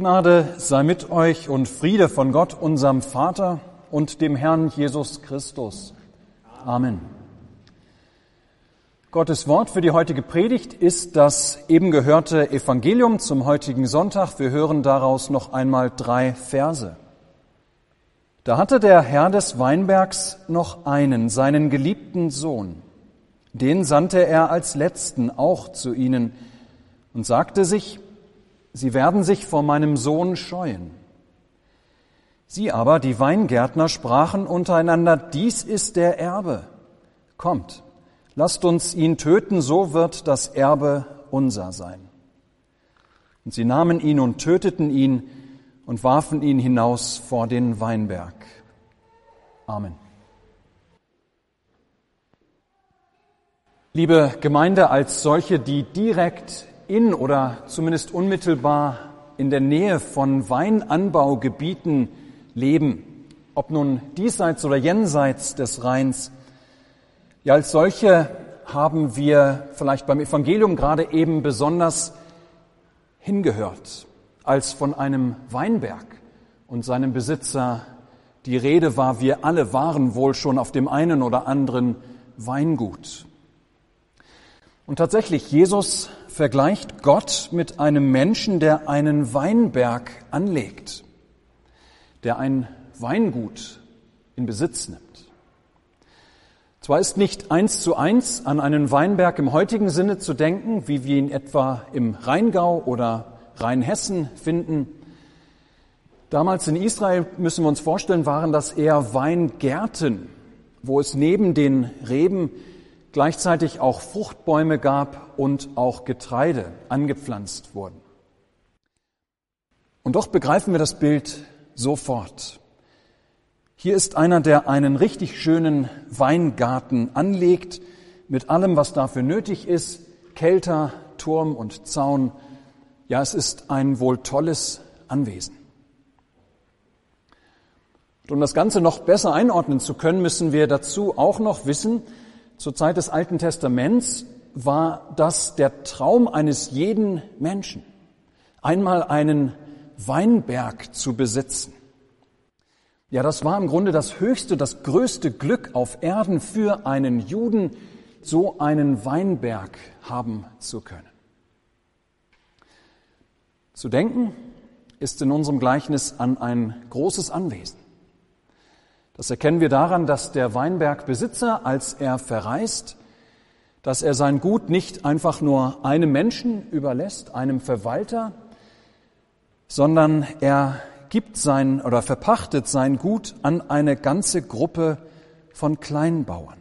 Gnade sei mit euch und Friede von Gott, unserem Vater und dem Herrn Jesus Christus. Amen. Gottes Wort für die heutige Predigt ist das eben gehörte Evangelium zum heutigen Sonntag. Wir hören daraus noch einmal drei Verse. Da hatte der Herr des Weinbergs noch einen, seinen geliebten Sohn. Den sandte er als letzten auch zu ihnen und sagte sich, Sie werden sich vor meinem Sohn scheuen. Sie aber, die Weingärtner, sprachen untereinander, dies ist der Erbe. Kommt, lasst uns ihn töten, so wird das Erbe unser sein. Und sie nahmen ihn und töteten ihn und warfen ihn hinaus vor den Weinberg. Amen. Liebe Gemeinde als solche, die direkt in oder zumindest unmittelbar in der Nähe von Weinanbaugebieten leben, ob nun diesseits oder jenseits des Rheins. Ja, als solche haben wir vielleicht beim Evangelium gerade eben besonders hingehört, als von einem Weinberg und seinem Besitzer die Rede war, wir alle waren wohl schon auf dem einen oder anderen Weingut. Und tatsächlich, Jesus vergleicht Gott mit einem Menschen, der einen Weinberg anlegt, der ein Weingut in Besitz nimmt. Zwar ist nicht eins zu eins an einen Weinberg im heutigen Sinne zu denken, wie wir ihn etwa im Rheingau oder Rheinhessen finden. Damals in Israel, müssen wir uns vorstellen, waren das eher Weingärten, wo es neben den Reben gleichzeitig auch Fruchtbäume gab und auch Getreide angepflanzt wurden. Und doch begreifen wir das Bild sofort. Hier ist einer, der einen richtig schönen Weingarten anlegt, mit allem, was dafür nötig ist, Kelter, Turm und Zaun. Ja, es ist ein wohl tolles Anwesen. Und um das Ganze noch besser einordnen zu können, müssen wir dazu auch noch wissen, zur Zeit des Alten Testaments war das der Traum eines jeden Menschen, einmal einen Weinberg zu besitzen. Ja, das war im Grunde das höchste, das größte Glück auf Erden für einen Juden, so einen Weinberg haben zu können. Zu denken ist in unserem Gleichnis an ein großes Anwesen. Das erkennen wir daran, dass der Weinbergbesitzer, als er verreist, dass er sein Gut nicht einfach nur einem Menschen überlässt, einem Verwalter, sondern er gibt sein oder verpachtet sein Gut an eine ganze Gruppe von Kleinbauern.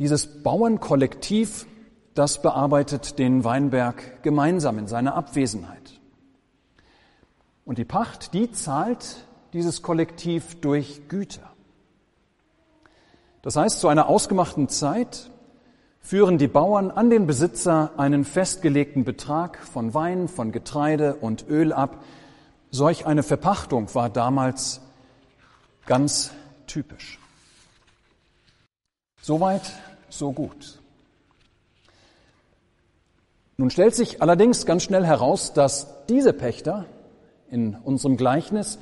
Dieses Bauernkollektiv, das bearbeitet den Weinberg gemeinsam in seiner Abwesenheit. Und die Pacht, die zahlt dieses Kollektiv durch Güter. Das heißt, zu einer ausgemachten Zeit führen die Bauern an den Besitzer einen festgelegten Betrag von Wein, von Getreide und Öl ab. Solch eine Verpachtung war damals ganz typisch. Soweit, so gut. Nun stellt sich allerdings ganz schnell heraus, dass diese Pächter in unserem Gleichnis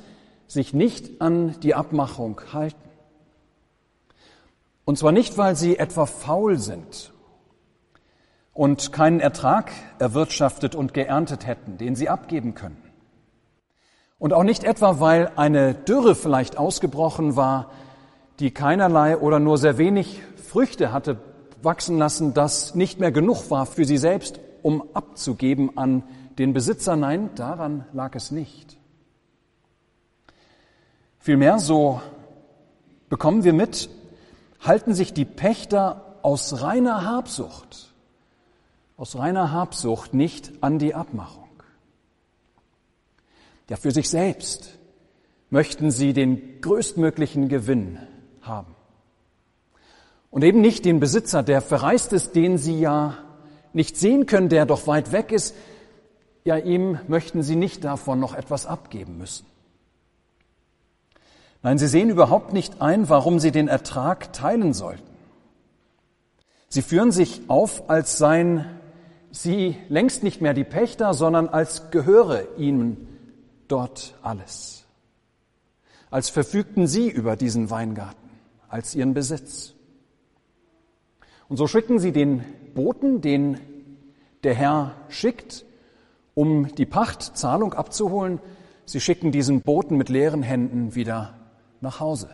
sich nicht an die Abmachung halten. Und zwar nicht, weil sie etwa faul sind und keinen Ertrag erwirtschaftet und geerntet hätten, den sie abgeben könnten. Und auch nicht etwa, weil eine Dürre vielleicht ausgebrochen war, die keinerlei oder nur sehr wenig Früchte hatte wachsen lassen, das nicht mehr genug war für sie selbst, um abzugeben an den Besitzer. Nein, daran lag es nicht. Vielmehr, so bekommen wir mit, halten sich die Pächter aus reiner Habsucht, aus reiner Habsucht nicht an die Abmachung. Ja, für sich selbst möchten sie den größtmöglichen Gewinn haben. Und eben nicht den Besitzer, der verreist ist, den sie ja nicht sehen können, der doch weit weg ist. Ja, ihm möchten sie nicht davon noch etwas abgeben müssen. Nein, sie sehen überhaupt nicht ein, warum sie den Ertrag teilen sollten. Sie führen sich auf, als seien sie längst nicht mehr die Pächter, sondern als gehöre ihnen dort alles. Als verfügten sie über diesen Weingarten, als ihren Besitz. Und so schicken sie den Boten, den der Herr schickt, um die Pachtzahlung abzuholen. Sie schicken diesen Boten mit leeren Händen wieder nach Hause.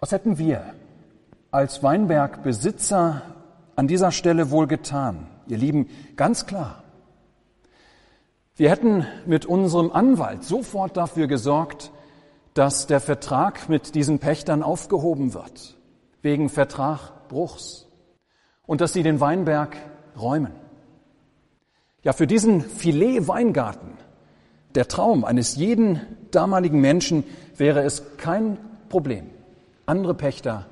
Was hätten wir als Weinbergbesitzer an dieser Stelle wohl getan? Ihr Lieben, ganz klar. Wir hätten mit unserem Anwalt sofort dafür gesorgt, dass der Vertrag mit diesen Pächtern aufgehoben wird, wegen Vertragbruchs, und dass sie den Weinberg räumen. Ja, für diesen Filet-Weingarten, der Traum eines jeden damaligen Menschen, wäre es kein Problem, andere Pächter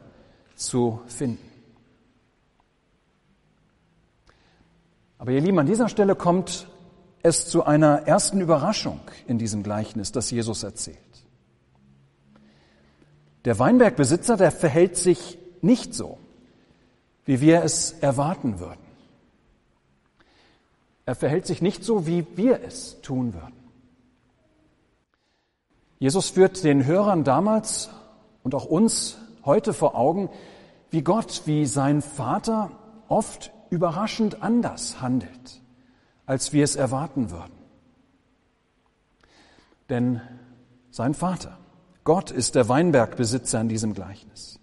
zu finden. Aber ihr Lieben, an dieser Stelle kommt es zu einer ersten Überraschung in diesem Gleichnis, das Jesus erzählt. Der Weinbergbesitzer, der verhält sich nicht so, wie wir es erwarten würden. Er verhält sich nicht so, wie wir es tun würden. Jesus führt den Hörern damals und auch uns heute vor Augen, wie Gott, wie sein Vater oft überraschend anders handelt, als wir es erwarten würden. Denn sein Vater, Gott ist der Weinbergbesitzer in diesem Gleichnis.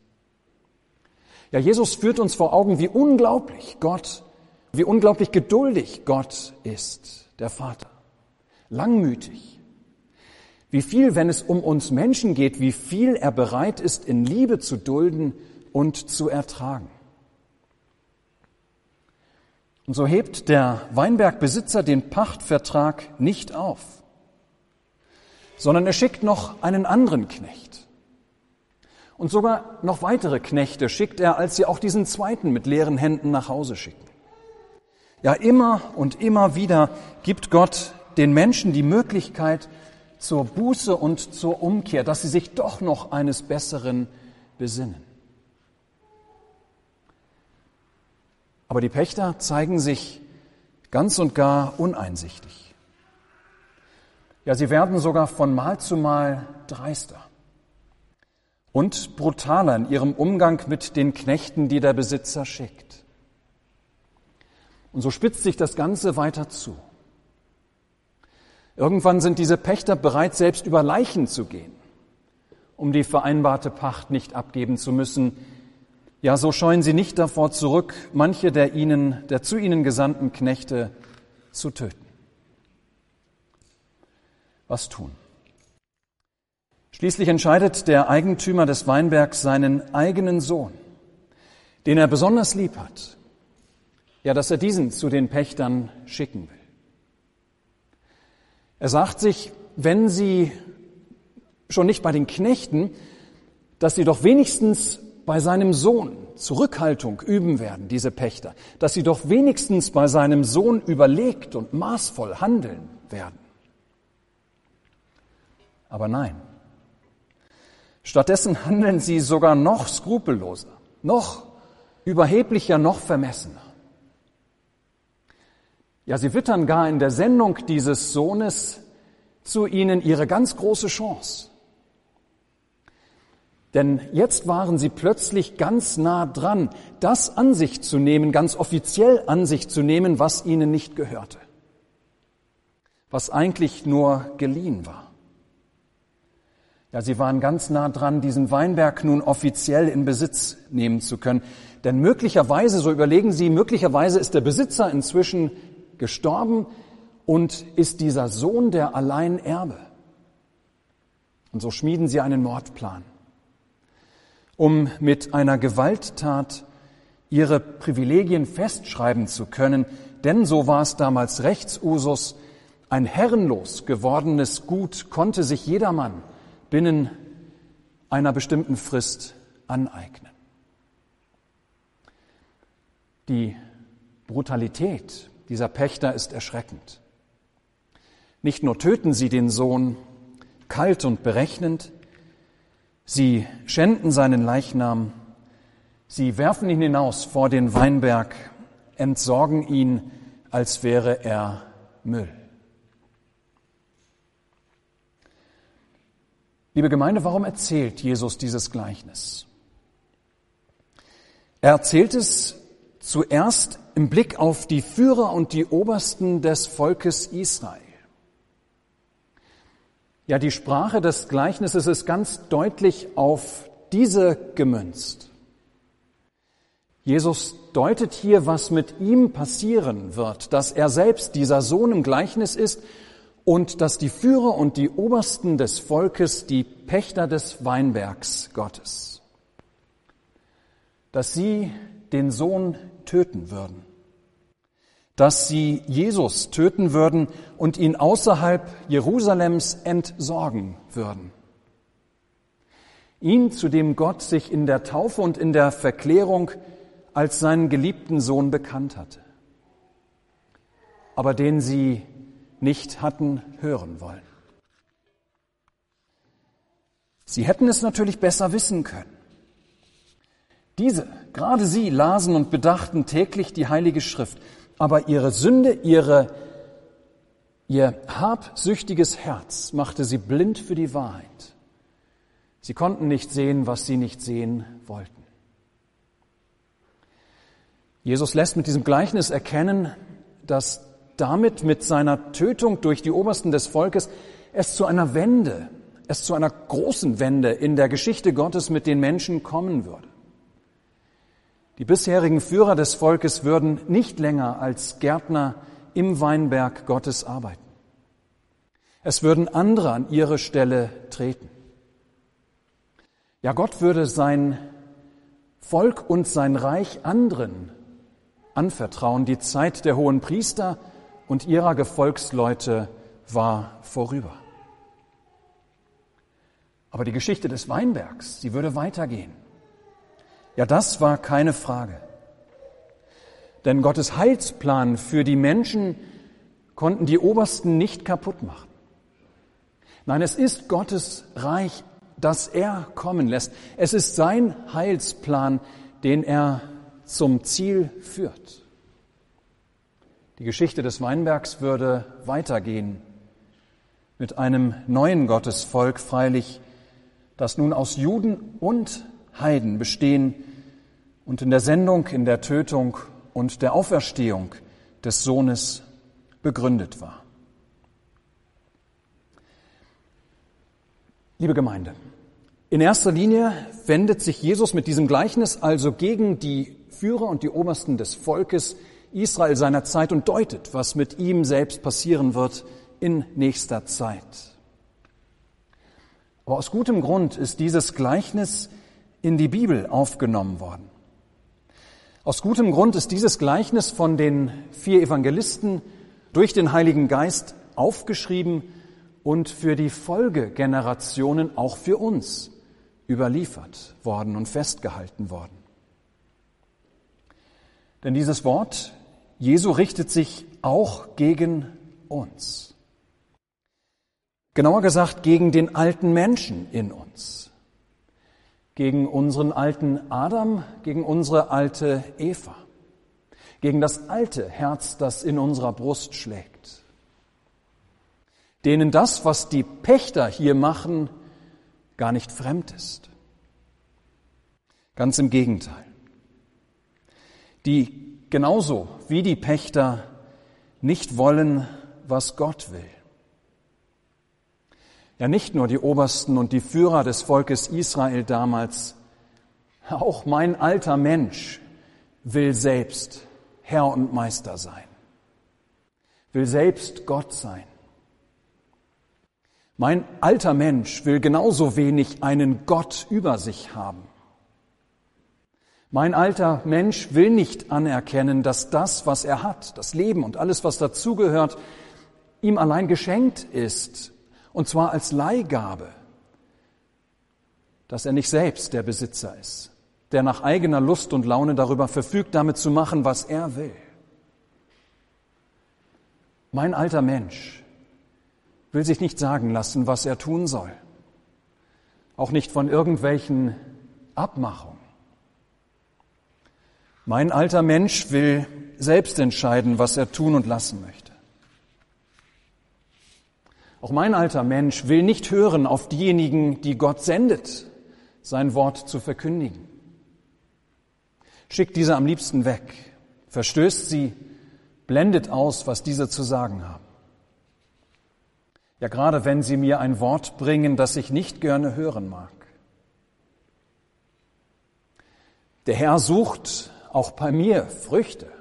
Ja, Jesus führt uns vor Augen, wie unglaublich Gott, wie unglaublich geduldig Gott ist, der Vater. Langmütig, wie viel, wenn es um uns Menschen geht, wie viel er bereit ist, in Liebe zu dulden und zu ertragen. Und so hebt der Weinbergbesitzer den Pachtvertrag nicht auf, sondern er schickt noch einen anderen Knecht. Und sogar noch weitere Knechte schickt er, als sie auch diesen zweiten mit leeren Händen nach Hause schicken. Ja, immer und immer wieder gibt Gott den Menschen die Möglichkeit, zur Buße und zur Umkehr, dass sie sich doch noch eines Besseren besinnen. Aber die Pächter zeigen sich ganz und gar uneinsichtig. Ja, sie werden sogar von Mal zu Mal dreister und brutaler in ihrem Umgang mit den Knechten, die der Besitzer schickt. Und so spitzt sich das Ganze weiter zu. Irgendwann sind diese Pächter bereit, selbst über Leichen zu gehen, um die vereinbarte Pacht nicht abgeben zu müssen. Ja, so scheuen sie nicht davor zurück, manche der ihnen, der zu ihnen gesandten Knechte zu töten. Was tun? Schließlich entscheidet der Eigentümer des Weinbergs seinen eigenen Sohn, den er besonders lieb hat, ja, dass er diesen zu den Pächtern schicken will. Er sagt sich, wenn sie schon nicht bei den Knechten, dass sie doch wenigstens bei seinem Sohn Zurückhaltung üben werden, diese Pächter, dass sie doch wenigstens bei seinem Sohn überlegt und maßvoll handeln werden. Aber nein. Stattdessen handeln sie sogar noch skrupelloser, noch überheblicher, noch vermessener. Ja, sie wittern gar in der Sendung dieses Sohnes zu ihnen ihre ganz große Chance. Denn jetzt waren sie plötzlich ganz nah dran, das an sich zu nehmen, ganz offiziell an sich zu nehmen, was ihnen nicht gehörte, was eigentlich nur geliehen war. Ja, sie waren ganz nah dran, diesen Weinberg nun offiziell in Besitz nehmen zu können. Denn möglicherweise, so überlegen sie, möglicherweise ist der Besitzer inzwischen gestorben und ist dieser Sohn der Alleinerbe. Und so schmieden sie einen Mordplan, um mit einer Gewalttat ihre Privilegien festschreiben zu können, denn so war es damals Rechtsusus, ein herrenlos gewordenes Gut konnte sich jedermann binnen einer bestimmten Frist aneignen. Die Brutalität dieser Pächter ist erschreckend. Nicht nur töten sie den Sohn kalt und berechnend, sie schänden seinen Leichnam, Sie werfen ihn hinaus vor den Weinberg, entsorgen ihn, als wäre er Müll. Liebe Gemeinde, warum erzählt Jesus dieses Gleichnis? Er erzählt es zuerst im Blick auf die Führer und die Obersten des Volkes Israel. Ja, die Sprache des Gleichnisses ist ganz deutlich auf diese gemünzt. Jesus deutet hier, was mit ihm passieren wird, dass er selbst dieser Sohn im Gleichnis ist und dass die Führer und die Obersten des Volkes die Pächter des Weinbergs Gottes, dass sie den Sohn töten würden, dass sie Jesus töten würden und ihn außerhalb Jerusalems entsorgen würden. Ihn, zu dem Gott sich in der Taufe und in der Verklärung als seinen geliebten Sohn bekannt hatte, aber den sie nicht hatten hören wollen. Sie hätten es natürlich besser wissen können. Diese, gerade sie, lasen und bedachten täglich die Heilige Schrift, aber ihre Sünde, ihre, ihr habsüchtiges Herz machte sie blind für die Wahrheit. Sie konnten nicht sehen, was sie nicht sehen wollten. Jesus lässt mit diesem Gleichnis erkennen, dass damit mit seiner Tötung durch die Obersten des Volkes es zu einer Wende, es zu einer großen Wende in der Geschichte Gottes mit den Menschen kommen würde. Die bisherigen Führer des Volkes würden nicht länger als Gärtner im Weinberg Gottes arbeiten. Es würden andere an ihre Stelle treten. Ja, Gott würde sein Volk und sein Reich anderen anvertrauen. Die Zeit der hohen Priester und ihrer Gefolgsleute war vorüber. Aber die Geschichte des Weinbergs, sie würde weitergehen. Ja, das war keine Frage. Denn Gottes Heilsplan für die Menschen konnten die Obersten nicht kaputt machen. Nein, es ist Gottes Reich, das er kommen lässt. Es ist sein Heilsplan, den er zum Ziel führt. Die Geschichte des Weinbergs würde weitergehen mit einem neuen Gottesvolk, freilich, das nun aus Juden und Heiden bestehen und in der Sendung, in der Tötung und der Auferstehung des Sohnes begründet war. Liebe Gemeinde, in erster Linie wendet sich Jesus mit diesem Gleichnis also gegen die Führer und die Obersten des Volkes Israel seiner Zeit und deutet, was mit ihm selbst passieren wird in nächster Zeit. Aber aus gutem Grund ist dieses Gleichnis in die Bibel aufgenommen worden. Aus gutem Grund ist dieses Gleichnis von den vier Evangelisten durch den Heiligen Geist aufgeschrieben und für die Folgegenerationen auch für uns überliefert worden und festgehalten worden. Denn dieses Wort Jesu richtet sich auch gegen uns. Genauer gesagt gegen den alten Menschen in uns. Gegen unseren alten Adam, gegen unsere alte Eva. Gegen das alte Herz, das in unserer Brust schlägt. Denen das, was die Pächter hier machen, gar nicht fremd ist. Ganz im Gegenteil. Die genauso wie die Pächter nicht wollen, was Gott will. Ja, nicht nur die Obersten und die Führer des Volkes Israel damals, auch mein alter Mensch will selbst Herr und Meister sein, will selbst Gott sein. Mein alter Mensch will genauso wenig einen Gott über sich haben. Mein alter Mensch will nicht anerkennen, dass das, was er hat, das Leben und alles, was dazugehört, ihm allein geschenkt ist, und zwar als Leihgabe, dass er nicht selbst der Besitzer ist, der nach eigener Lust und Laune darüber verfügt, damit zu machen, was er will. Mein alter Mensch will sich nicht sagen lassen, was er tun soll, auch nicht von irgendwelchen Abmachungen. Mein alter Mensch will selbst entscheiden, was er tun und lassen möchte. Auch mein alter Mensch will nicht hören auf diejenigen, die Gott sendet, sein Wort zu verkündigen. Schickt diese am liebsten weg, verstößt sie, blendet aus, was diese zu sagen haben. Ja, gerade wenn sie mir ein Wort bringen, das ich nicht gerne hören mag. Der Herr sucht auch bei mir Früchte,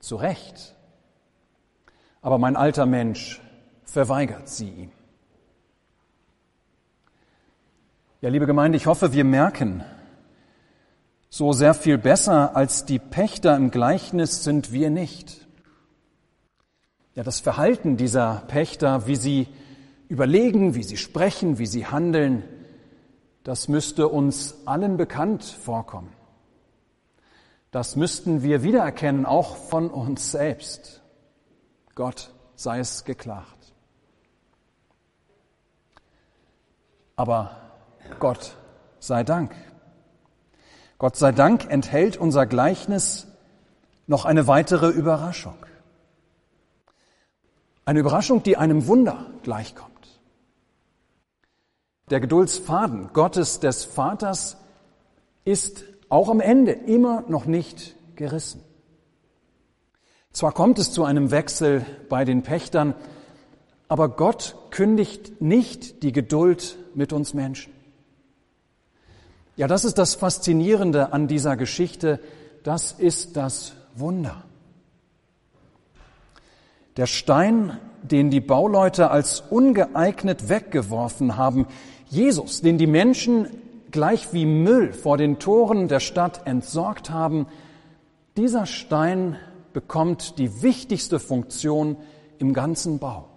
zu Recht. Aber mein alter Mensch verweigert sie ihm. Ja, liebe Gemeinde, ich hoffe, wir merken, so sehr viel besser als die Pächter im Gleichnis sind wir nicht. Ja, das Verhalten dieser Pächter, wie sie überlegen, wie sie sprechen, wie sie handeln, das müsste uns allen bekannt vorkommen. Das müssten wir wiedererkennen, auch von uns selbst. Gott sei es geklagt. Aber Gott sei Dank. Gott sei Dank enthält unser Gleichnis noch eine weitere Überraschung. Eine Überraschung, die einem Wunder gleichkommt. Der Geduldsfaden Gottes des Vaters ist auch am Ende immer noch nicht gerissen. Zwar kommt es zu einem Wechsel bei den Pächtern, aber Gott kündigt nicht die Geduld mit uns Menschen. Ja, das ist das Faszinierende an dieser Geschichte, das ist das Wunder. Der Stein, den die Bauleute als ungeeignet weggeworfen haben, Jesus, den die Menschen gleich wie Müll vor den Toren der Stadt entsorgt haben, dieser Stein bekommt die wichtigste Funktion im ganzen Bau.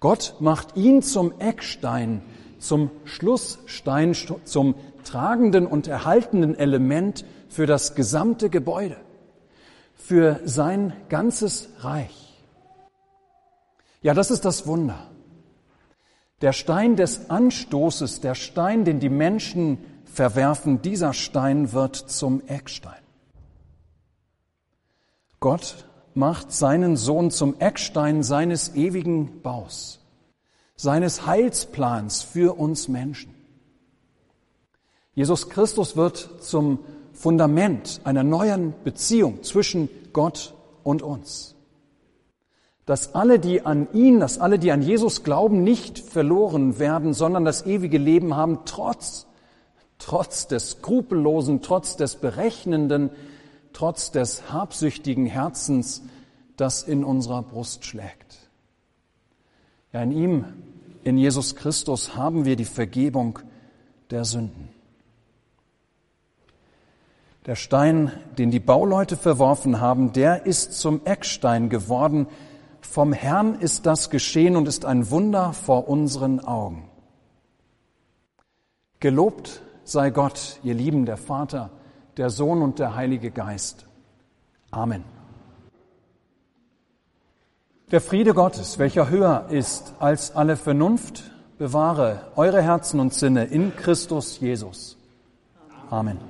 Gott macht ihn zum Eckstein, zum Schlussstein, zum tragenden und erhaltenden Element für das gesamte Gebäude, für sein ganzes Reich. Ja, das ist das Wunder. Der Stein des Anstoßes, der Stein, den die Menschen verwerfen, dieser Stein wird zum Eckstein. Gott macht seinen Sohn zum Eckstein seines ewigen Baus, seines Heilsplans für uns Menschen. Jesus Christus wird zum Fundament einer neuen Beziehung zwischen Gott und uns dass alle, die an ihn, dass alle, die an Jesus glauben, nicht verloren werden, sondern das ewige Leben haben, trotz, trotz des skrupellosen, trotz des berechnenden, trotz des habsüchtigen Herzens, das in unserer Brust schlägt. Ja, in ihm, in Jesus Christus haben wir die Vergebung der Sünden. Der Stein, den die Bauleute verworfen haben, der ist zum Eckstein geworden, vom Herrn ist das geschehen und ist ein Wunder vor unseren Augen. Gelobt sei Gott, ihr Lieben, der Vater, der Sohn und der Heilige Geist. Amen. Der Friede Gottes, welcher höher ist als alle Vernunft, bewahre eure Herzen und Sinne in Christus Jesus. Amen.